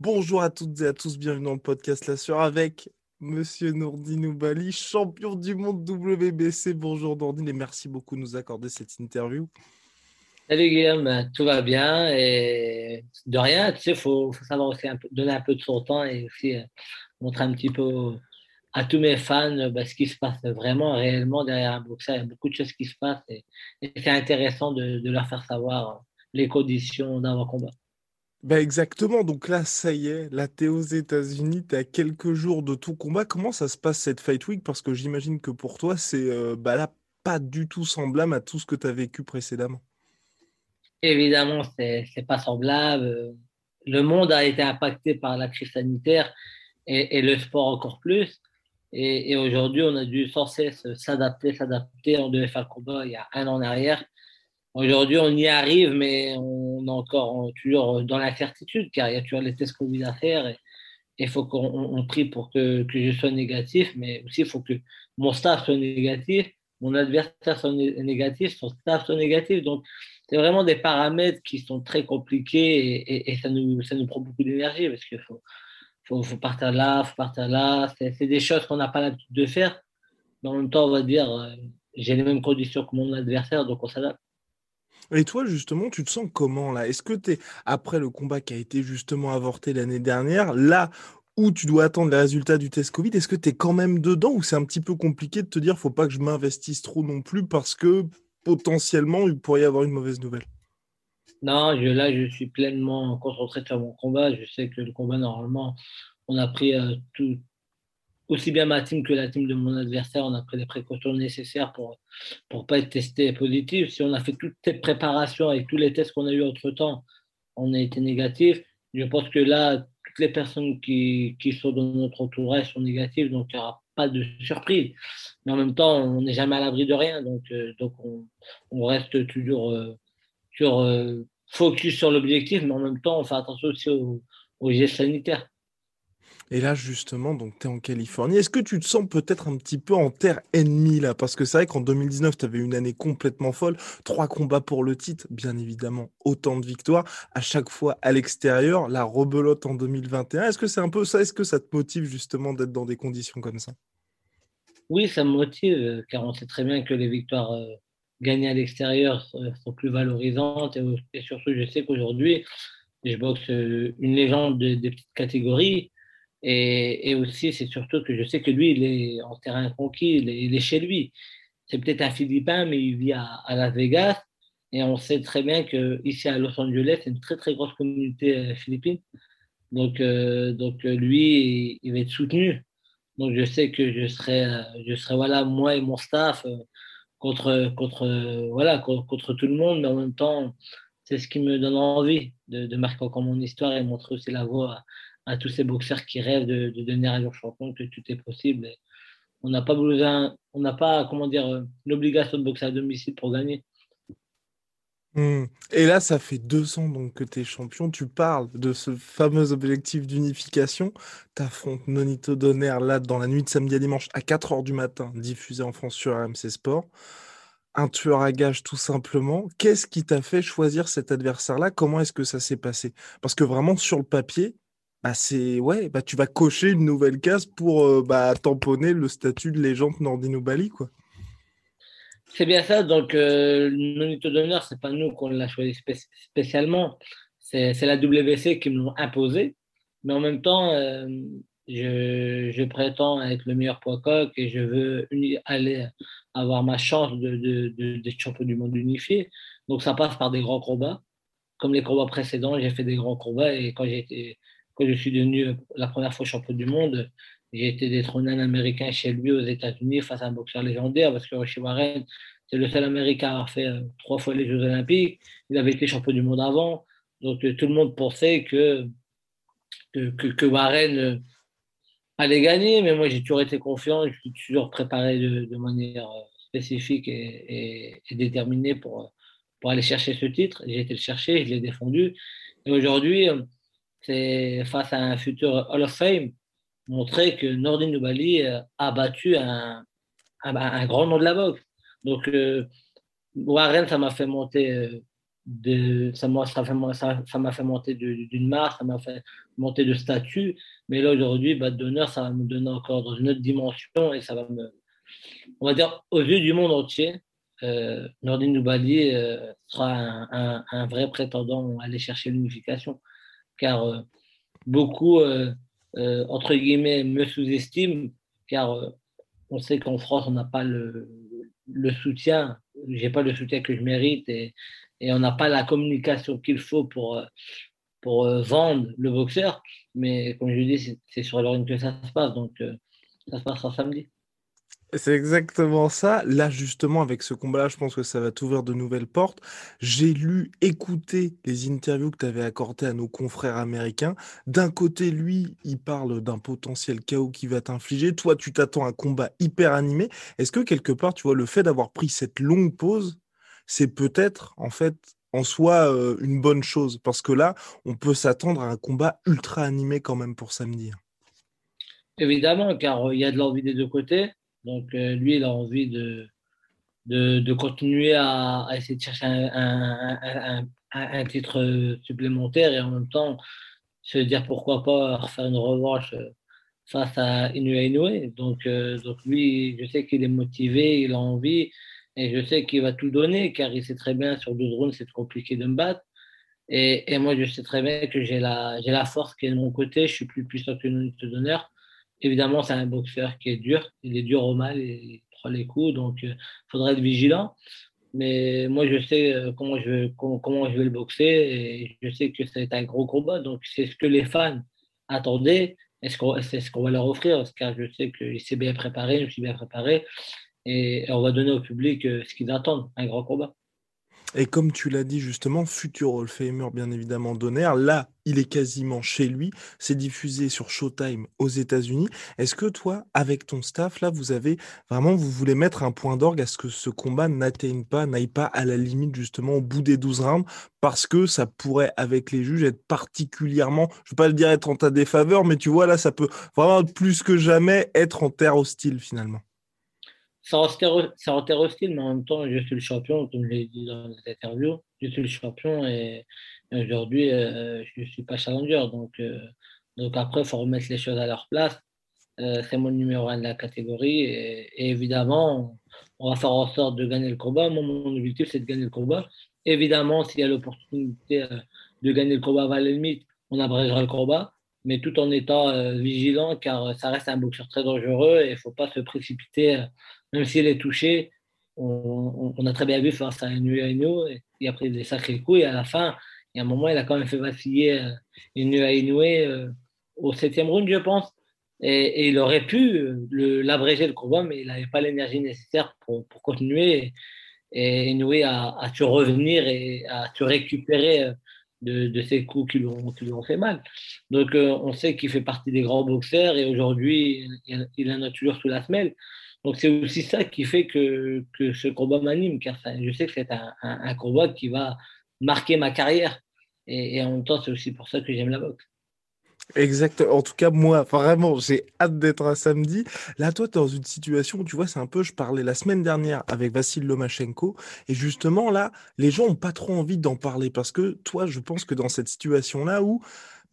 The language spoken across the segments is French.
Bonjour à toutes et à tous, bienvenue dans le podcast La Sur avec Monsieur Nourdine Oubali, champion du monde WBC. Bonjour Nourdine et merci beaucoup de nous accorder cette interview. Salut Guillaume, tout va bien et de rien, tu sais, il faut, savoir aussi donner un peu de son temps et aussi euh, montrer un petit peu à tous mes fans bah, ce qui se passe vraiment, réellement derrière un boxeur. Il y a beaucoup de choses qui se passent et, c'est intéressant de, leur faire savoir les conditions d'un combat. Bah exactement, donc là, ça y est, là, t'es aux États-Unis, t'es à quelques jours de tout combat. Comment ça se passe cette Fight Week? Parce que j'imagine que pour toi, c'est euh, bah là, pas du tout semblable à tout ce que tu as vécu précédemment. Évidemment, c'est n'est pas semblable. Le monde a été impacté par la crise sanitaire et, le sport encore plus. Et, aujourd'hui, on a dû sans cesse s'adapter, s'adapter. On devait faire le combat il y a un an en arrière. Aujourd'hui, on y arrive, mais on est encore toujours dans l'incertitude, car il y a toujours les tests Covid à faire. Et il faut qu'on prie pour que, que, je sois négatif, mais aussi il faut que mon staff soit négatif, mon adversaire soit négatif, son staff soit négatif. Donc, c'est vraiment des paramètres qui sont très compliqués et, ça, nous, prend beaucoup d'énergie parce qu'il faut, partir là, faut partir là. C'est des choses qu'on n'a pas l'habitude de faire. Mais en même temps, on va dire, euh, j'ai les mêmes conditions que mon adversaire, donc on s'adapte. Et toi, justement, tu te sens comment là? Est-ce que tu es, après le combat qui a été justement avorté l'année dernière, là où tu dois attendre les résultats du test Covid, est-ce que tu es quand même dedans ou c'est un petit peu compliqué de te dire faut pas que je m'investisse trop non plus parce que potentiellement il pourrait y avoir une mauvaise nouvelle Non, là je suis pleinement concentré sur mon combat. Je sais que le combat, normalement, on a pris euh, tout, aussi bien ma team que la team de mon adversaire, on a pris les précautions nécessaires pour ne pas être testé positif. Si on a fait toutes ces préparations et tous les tests qu'on a eu entre-temps, on a été négatif. Je pense que là, toutes les personnes qui, qui sont dans notre entourage sont négatives, donc il n'y aura pas de surprise. Mais en même temps, on n'est jamais à l'abri de rien, donc, euh, donc on, reste toujours euh, sur, euh, focus sur l'objectif, mais en même temps, on fait attention aussi aux gestes sanitaires. Et là, justement, donc tu es en Californie. Est-ce que tu te sens peut-être un petit peu en terre ennemie là? Parce que c'est vrai qu'en 2019, tu avais une année complètement folle. Trois combats pour le titre, bien évidemment, autant de victoires. À chaque fois à l'extérieur, la rebelote en 2021. Est-ce que c'est un peu ça? Est-ce que ça te motive justement d'être dans des conditions comme ça? Oui, ça me motive, car on sait très bien que les victoires euh, gagnées à l'extérieur euh, sont plus valorisantes. Et, surtout, je sais qu'aujourd'hui, je boxe euh, une légende des petites catégories. Et, aussi, c'est surtout que je sais que lui, il est en terrain conquis, il est, chez lui. C'est peut-être un Philippin, mais il vit à, à, Las Vegas. Et on sait très bien qu'ici à Los Angeles, c'est une très très grosse communauté euh, philippine. Donc, euh, donc euh, lui, il va être soutenu. Donc je sais que je serai, je serai voilà, moi et mon staff contre, contre, voilà, contre, tout le monde, mais en même temps, c'est ce qui me donne envie de, de marquer encore mon histoire et montrer aussi la voie à tous ces boxeurs qui rêvent de, devenir un jour champion que tout est possible. on n'a pas besoin, on n'a pas, comment dire, euh, l'obligation de boxer à domicile pour gagner. Hmm. Et là, ça fait deux ans donc que tu es champion. Tu parles de ce fameux objectif d'unification. Tu affrontes Nonito Donner là dans la nuit de samedi à dimanche à 4h du matin, diffusé en France sur RMC Sport. Un tueur à gage tout simplement. Qu'est-ce qui t'a fait choisir cet adversaire-là? Comment est-ce que ça s'est passé? Parce que vraiment sur le papier, bah c'est ouais, bah tu vas cocher une nouvelle case pour euh, bah, tamponner le statut de légende Nordino Bali quoi. C'est bien ça. Donc euh, Nonito d'honneur, c'est pas nous qu'on l'a choisi spécialement. C'est la WC qui me l'ont imposé. Mais en même temps, euh, je, je, prétends être le meilleur poids coq et je veux aller avoir ma chance de, de, de, champion du monde unifié. Donc ça passe par des grands combats. Comme les combats précédents, j'ai fait des grands combats et quand, j'ai quand je suis devenu la première fois champion du monde, j'ai été détrôné un Américain chez lui aux États-Unis face à un boxeur légendaire parce que Roshi Warren, c'est le seul Américain à avoir fait euh, trois fois les Jeux Olympiques. Il avait été champion du monde avant. Donc euh, tout le monde pensait que, que, Warren euh, allait gagner, mais moi j'ai toujours été confiant, je suis toujours préparé de, manière spécifique et, et, et, déterminée pour, pour aller chercher ce titre. J'ai été le chercher, je l'ai défendu. Et aujourd'hui, face à un futur Hall of Fame montrer que Nordin Nubali euh, a battu un, un, grand nom de la boxe. Donc, euh, Warren, ça m'a fait monter euh, de, ça m'a ça, ça fait monter d'une marque, ça m'a fait monter de statut. Mais là, aujourd'hui, bah, d'honneur, ça va me donner encore dans une autre dimension et ça va me, on va dire, aux yeux du monde entier, euh, Nordin Nubali sera un, un, vrai prétendant à aller chercher l'unification. Car beaucoup euh, entre guillemets, me sous-estime, car euh, on sait qu'en France, on n'a pas le, le soutien, j'ai pas le soutien que je mérite et, on n'a pas la communication qu'il faut pour, euh, vendre le boxeur. Mais comme je dis, c'est sur le ring que ça se passe, donc ça se passera samedi. C'est exactement ça. Là, justement, avec ce combat-là, je pense que ça va t'ouvrir de nouvelles portes. J'ai lu, écouté les interviews que tu avais accordées à nos confrères américains. D'un côté, lui, il parle d'un potentiel chaos qui va t'infliger. Toi, tu t'attends à un combat hyper animé. Est-ce que quelque part, tu vois, le fait d'avoir pris cette longue pause, c'est peut-être, en fait, en soi, euh, une bonne chose? Parce que là, on peut s'attendre à un combat ultra animé quand même pour samedi. Évidemment, car euh, il y a de l'envie des deux côtés. Donc, euh, lui, il a envie de, continuer à, essayer de chercher un, titre supplémentaire et en même temps se dire pourquoi pas refaire une revanche face à Inoue Inoue. Donc, euh, lui, je sais qu'il est motivé, il a envie et je sais qu'il va tout donner car il sait très bien sur deux drones, c'est compliqué de me battre. Et, moi, je sais très bien que j'ai la, force qui est de mon côté, je suis plus puissant que une d'honneur. Évidemment, c'est un boxeur qui est dur. Il est dur au mal, il prend les coups, donc il euh, faudra être vigilant. Mais moi, je sais euh, comment je, vais, comment, je vais le boxer et je sais que être un gros combat. Donc, c'est ce que les fans attendaient. Est-ce qu'on est ce qu'on va leur offrir Car je sais qu'il s'est bien préparé, je suis bien préparé. Et on va donner au public euh, ce qu'ils attendent, un grand combat. Et comme tu l'as dit justement, futur Hall Famer bien évidemment Donner, là il est quasiment chez lui, c'est diffusé sur Showtime aux États-Unis. Est-ce que toi, avec ton staff, là, vous avez vraiment, vous voulez mettre un point d'orgue à ce que ce combat n'atteigne pas, n'aille pas à la limite justement au bout des 12 rounds, parce que ça pourrait, avec les juges, être particulièrement, je ne veux pas le dire être en ta défaveur, mais tu vois, là, ça peut vraiment plus que jamais être en terre hostile finalement ça terre hostile, mais en même temps, je suis le champion, comme je l'ai dit dans les interviews. Je suis le champion et, aujourd'hui, euh, je ne suis pas challenger. Donc, euh, donc après, il faut remettre les choses à leur place. Euh, c'est mon numéro un de la catégorie et, évidemment, on va faire en sorte de gagner le combat. Mon objectif, c'est de gagner le combat. Évidemment, s'il y a l'opportunité de gagner le combat à la limite, on abrégera le combat, mais tout en étant vigilant car ça reste un boxeur très dangereux et il ne faut pas se précipiter même s'il est touché, on, a très bien vu face à Inu il a pris des sacrés coups et à la fin, il y a un moment, il a quand même fait vaciller Inu euh, au septième round, je pense. Et, il aurait pu l'abréger le, combat, mais il n'avait pas l'énergie nécessaire pour, continuer. Et Inoue a, a revenir et a su récupérer euh, de, de ces coups qui lui, ont, qui lui ont fait mal. Donc, euh, on sait qu'il fait partie des grands boxeurs et aujourd'hui, il, il en a toujours sous la semelle. Donc c'est aussi ça qui fait que, que ce combat m'anime, car je sais que c'est un, un, combat qui va marquer ma carrière. Et, et en même temps, c'est aussi pour ça que j'aime la boxe. Exact. En tout cas, moi, vraiment, j'ai hâte d'être un samedi. Là, toi, tu es dans une situation où, tu vois, c'est un peu, je parlais la semaine dernière avec Vassil Lomachenko, et justement, là, les gens ont pas trop envie d'en parler parce que toi, je pense que dans cette situation-là où,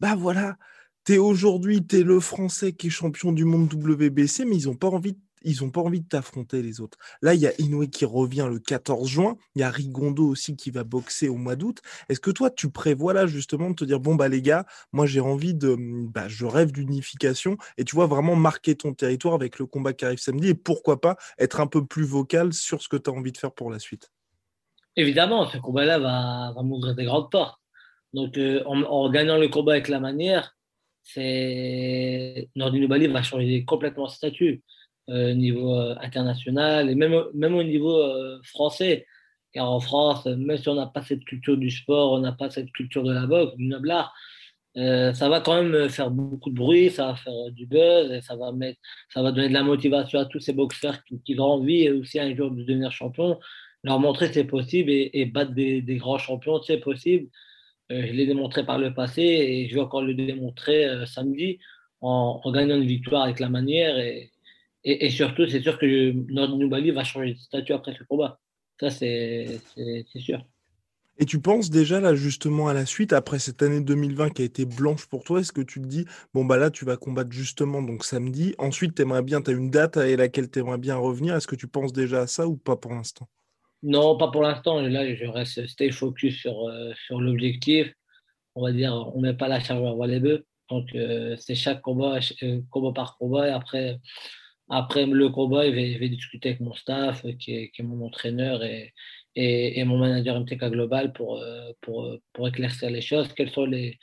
bah voilà, tu es aujourd'hui, tu es le Français qui est champion du monde WBC, mais ils n'ont pas envie de ils n'ont pas envie de t'affronter les autres. Là, il y a Inoue qui revient le 14 juin, il y a Rigondo aussi qui va boxer au mois d'août. Est-ce que toi, tu prévois là justement de te dire, bon, bah les gars, moi j'ai envie de, bah, je rêve d'unification, et tu vois vraiment marquer ton territoire avec le combat qui arrive samedi, et pourquoi pas être un peu plus vocal sur ce que tu as envie de faire pour la suite? Évidemment, ce combat-là va, va m'ouvrir des grandes portes. Donc, euh, en, gagnant le combat avec la manière, c'est Nordin Bali va changer complètement de statut euh, niveau euh, international et même, même au niveau français. Car en France, même si on n'a pas cette culture du sport, on n'a pas cette culture de la boxe, du noble art, ça va quand même faire beaucoup de bruit, ça va faire du buzz, ça va, mettre, ça va donner de la motivation à tous ces boxeurs qui, qui ont envie aussi un jour de devenir champion, leur montrer que c'est possible et, et battre des, grands champions, c'est possible. Euh, je l'ai démontré par le passé et je vais encore le démontrer euh, samedi en, gagnant une victoire avec la manière. Et, et, surtout, c'est sûr que notre Nubali va changer de statut après ce combat. Ça, c'est sûr. Et tu penses déjà là justement à la suite, après cette année 2020 qui a été blanche pour toi, est-ce que tu te dis, bon bah là tu vas combattre justement donc samedi, ensuite tu aimerais bien, tu as une date à laquelle tu aimerais bien revenir, est-ce que tu penses déjà à ça ou pas pour l'instant? Non, pas pour l'instant. Là, je reste stay focus sur, euh, sur l'objectif. On va dire, on ne met pas la charge avant les bœufs. Donc, euh, c'est chaque combat, euh, combat par combat. Et après, après le combat, je vais, discuter avec mon staff, qui est, qui est mon entraîneur et, mon manager MTK Global pour, pour, pour éclaircir les choses. Quelles sont les,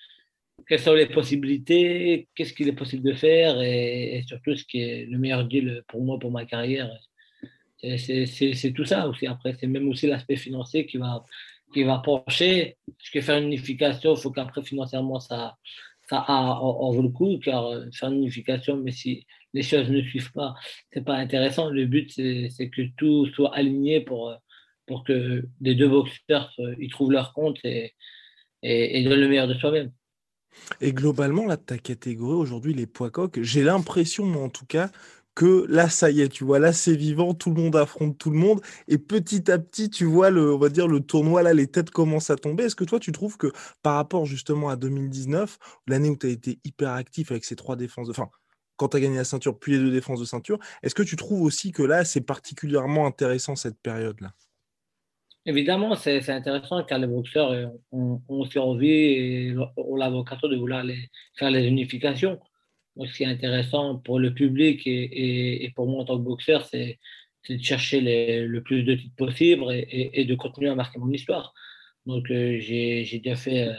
quelles sont les possibilités, qu'est-ce qu'il est possible de faire? Et, surtout ce qui est le meilleur deal pour moi, pour ma carrière c'est tout ça aussi. Après, c'est même aussi l'aspect financier qui va, qui va pencher. Parce que faire une unification, il faut qu'après, financièrement, ça, en, vaut le coup. Car euh, faire une unification, mais si les choses ne suivent pas, c'est pas intéressant. Le but, c'est que tout soit aligné pour, euh, pour que les deux boxeurs ils trouvent leur compte et, et, et donnent le meilleur de soi-même. Et globalement, là, ta catégorie aujourd'hui, les poids coques, j'ai l'impression, moi en tout cas, que là, ça y est, tu vois, là, c'est vivant, tout le monde affronte tout le monde. Et petit à petit, tu vois, le, on va dire, le tournoi, là, les têtes commencent à tomber. Est-ce que toi, tu trouves que par rapport justement à 2019, l'année où tu as été hyper actif avec ces trois défenses, de... enfin, quand tu as gagné la ceinture, puis les deux défenses de ceinture, est-ce que tu trouves aussi que là, c'est particulièrement intéressant cette période-là? Évidemment, c'est intéressant car les boxeurs euh, ont, aussi envie et ont la vocation de vouloir faire les unifications ce qui est intéressant pour le public et, pour moi en tant que boxeur, c'est de chercher le plus de titres possible et, de continuer à marquer mon histoire. Donc, euh, j'ai déjà fait euh,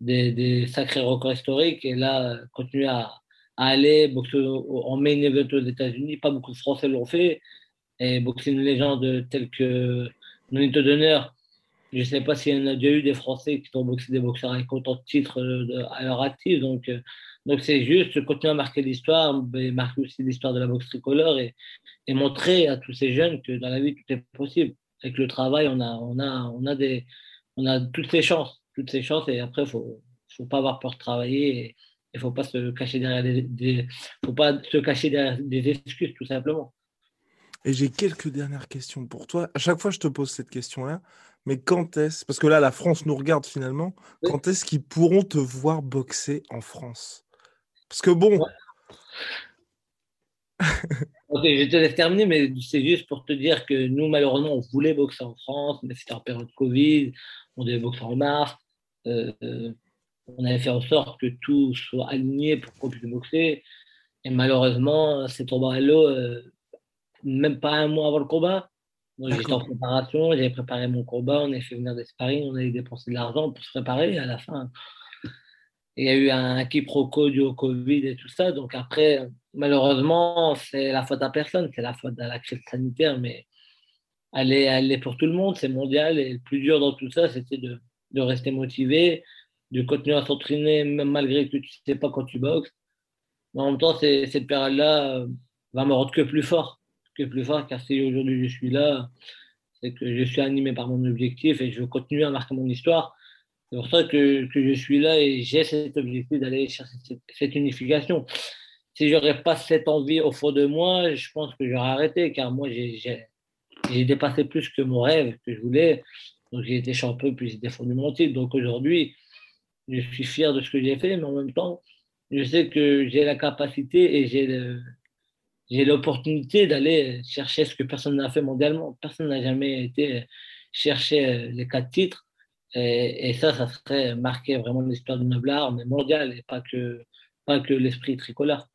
des, sacrés records historiques et là, continuer à, à aller boxer en main event aux États-Unis. Pas beaucoup de Français l'ont fait. Et boxer une légende telle que Nonito Donner, je ne sais pas s'il y en a déjà eu des Français qui ont boxé des boxeurs avec autant de titres euh, à leur actif. Donc, donc c'est juste continuer à marquer l'histoire, mais marquer aussi l'histoire de la boxe tricolore et, et, montrer à tous ces jeunes que dans la vie tout est possible. Avec le travail, on a, on a, on a, des, on a toutes ces chances, toutes ces chances et après, il faut, faut pas avoir peur de travailler et il faut pas se cacher derrière des, faut pas se cacher derrière des excuses tout simplement. Et j'ai quelques dernières questions pour toi. À chaque fois, je te pose cette question-là. Mais quand est-ce, parce que là, la France nous regarde finalement, quand est-ce qu'ils pourront te voir boxer en France? Parce que bon. ok, je te laisse terminer, mais c'est juste pour te dire que nous, malheureusement, on voulait boxer en France, mais c'était en période Covid, on devait boxer en mars. Euh, on avait fait en sorte que tout soit aligné pour qu'on puisse boxer. Et malheureusement, c'est tombé à l'eau euh, même pas un mois avant le combat. J'étais en préparation, j'avais préparé mon combat, on avait fait venir des sparring, on avait dépensé de l'argent pour se préparer. Et à la fin, il y a eu un quiproquo du Covid et tout ça. Donc après, malheureusement, c'est la faute à personne, c'est la faute à la crise sanitaire, mais elle est, pour tout le monde, c'est mondial. Et le plus dur dans tout ça, c'était de, de, rester motivé, de continuer à s'entraîner, même malgré que tu ne sais pas quand tu boxes. Mais en même temps, cette période-là euh, va me rendre que plus fort, que plus fort, car si aujourd'hui je suis là, c'est que je suis animé par mon objectif et je veux continuer à marquer mon histoire. C'est pour ça que, je suis là et j'ai cet objectif d'aller chercher cette, unification. Si j'aurais pas cette envie au fond de moi, je pense que j'aurais arrêté, car moi, j'ai dépassé plus que mon rêve que je voulais. Donc, j'ai été champion, puis j'ai défendu mon titre. Donc, aujourd'hui, je suis fier de ce que j'ai fait, mais en même temps, je sais que j'ai la capacité et j'ai j'ai l'opportunité d'aller chercher ce que personne n'a fait mondialement. Personne n'a jamais été chercher les quatre titres. Et, ça, ça serait marqué vraiment l'histoire du Noblard, mais mondial, et pas que, pas que l'esprit tricolore.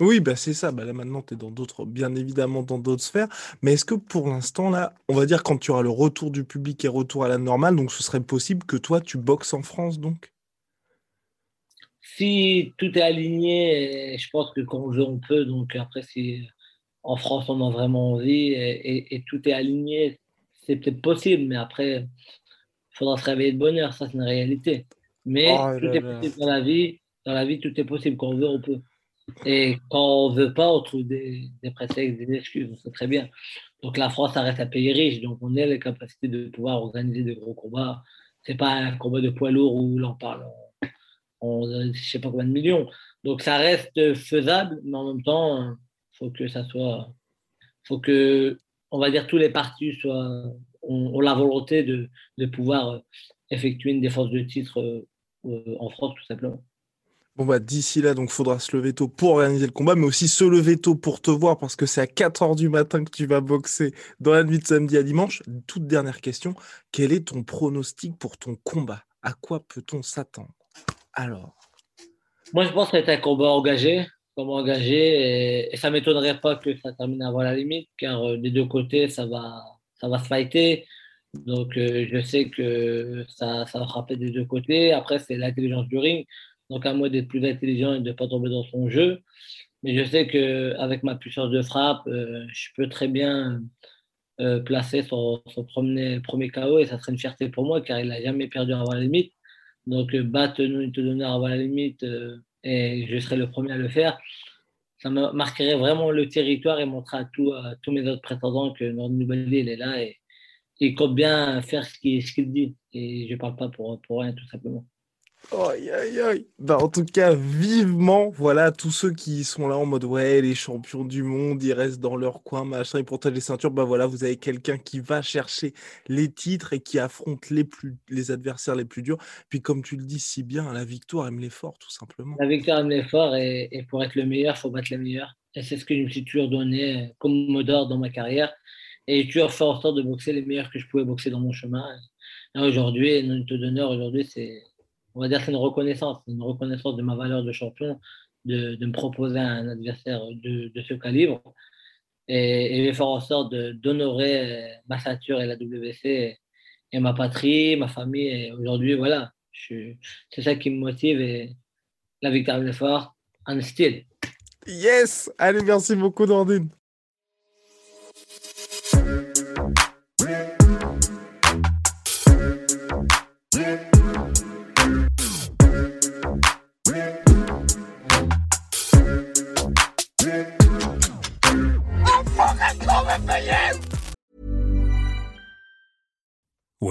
Oui, bah c'est ça. Bah là maintenant, tu es dans d'autres, bien évidemment dans d'autres sphères. Mais est-ce que pour l'instant, là, on va dire quand tu auras le retour du public et retour à la normale, donc ce serait possible que toi, tu boxes en France, donc? Si tout est aligné, je pense que quand on veut, on peut. Donc après, si en France, on a vraiment envie et, tout est aligné, c'est peut-être possible. Mais après, il faudra se réveiller de bonheur. Ça, c'est une réalité. Mais oh tout est possible dans la vie. Dans la vie, tout est possible. Quand on veut, on peut. Et quand on ne veut pas, on trouve des, des prétextes, des excuses, c'est très bien. Donc la France, ça reste un pays riche, donc on a la capacité de pouvoir organiser des gros combats. Ce n'est pas un combat de poids lourd où l'on parle en, je ne sais pas combien de millions. Donc ça reste faisable, mais en même temps, il faut que ça soit. faut que, on va dire, tous les partis soient, ont, la volonté de, de, pouvoir effectuer une défense de titre euh, en France, tout simplement. Bon bah d'ici là, donc faudra se lever tôt pour organiser le combat, mais aussi se lever tôt pour te voir parce que c'est à 4h du matin que tu vas boxer dans la nuit de samedi à dimanche. Toute dernière question, quel est ton pronostic pour ton combat? À quoi peut-on s'attendre? Alors Moi je pense que c'est un combat engagé, combat engagé, et, ça m'étonnerait pas que ça termine avant la limite, car euh, des deux côtés ça va, ça va se fighter. Donc euh, je sais que ça, ça va frapper des deux côtés. Après c'est l'intelligence du ring. Donc, à moi d'être plus intelligent et de ne pas tomber dans son jeu. Mais je sais qu'avec ma puissance de frappe, euh, je peux très bien euh, placer son, premier, premier KO et ça serait une fierté pour moi car il n'a jamais perdu avant la limite. Donc, battre Nunito Donner avant la limite et je serai le premier à le faire, ça marquerait vraiment le territoire et montrer à, tous mes autres prétendants que notre nouvelle il est là et il compte bien faire ce qu'il dit. Et je ne parle pas pour rien, tout simplement. Aïe, aïe, aïe. Bah, en tout cas, vivement, voilà, tous ceux qui sont là en mode ouais, les champions du monde, ils restent dans leur coin, machin, ils protègent les ceintures. Bah voilà, vous avez quelqu'un qui va chercher les titres et qui affronte les, plus, les adversaires les plus durs. Puis, comme tu le dis si bien, la victoire aime l'effort, tout simplement. La victoire aime l'effort et, pour être le meilleur, il faut battre les meilleurs. Et c'est ce que je me suis toujours donné comme mot d'ordre dans ma carrière. Et toujours fait en sorte de boxer les meilleurs que je pouvais boxer dans mon chemin. Aujourd'hui, notre donneur, aujourd'hui, c'est on va dire que c'est une reconnaissance, une reconnaissance de ma valeur de champion, de, me proposer un adversaire de, ce calibre. Et, et, je vais faire en sorte d'honorer ma ceinture et la WC et, ma patrie, ma famille. Et aujourd'hui, voilà, c'est ça qui me motive et la victoire de l'effort en style. Yes! Allez, merci beaucoup, Nordine.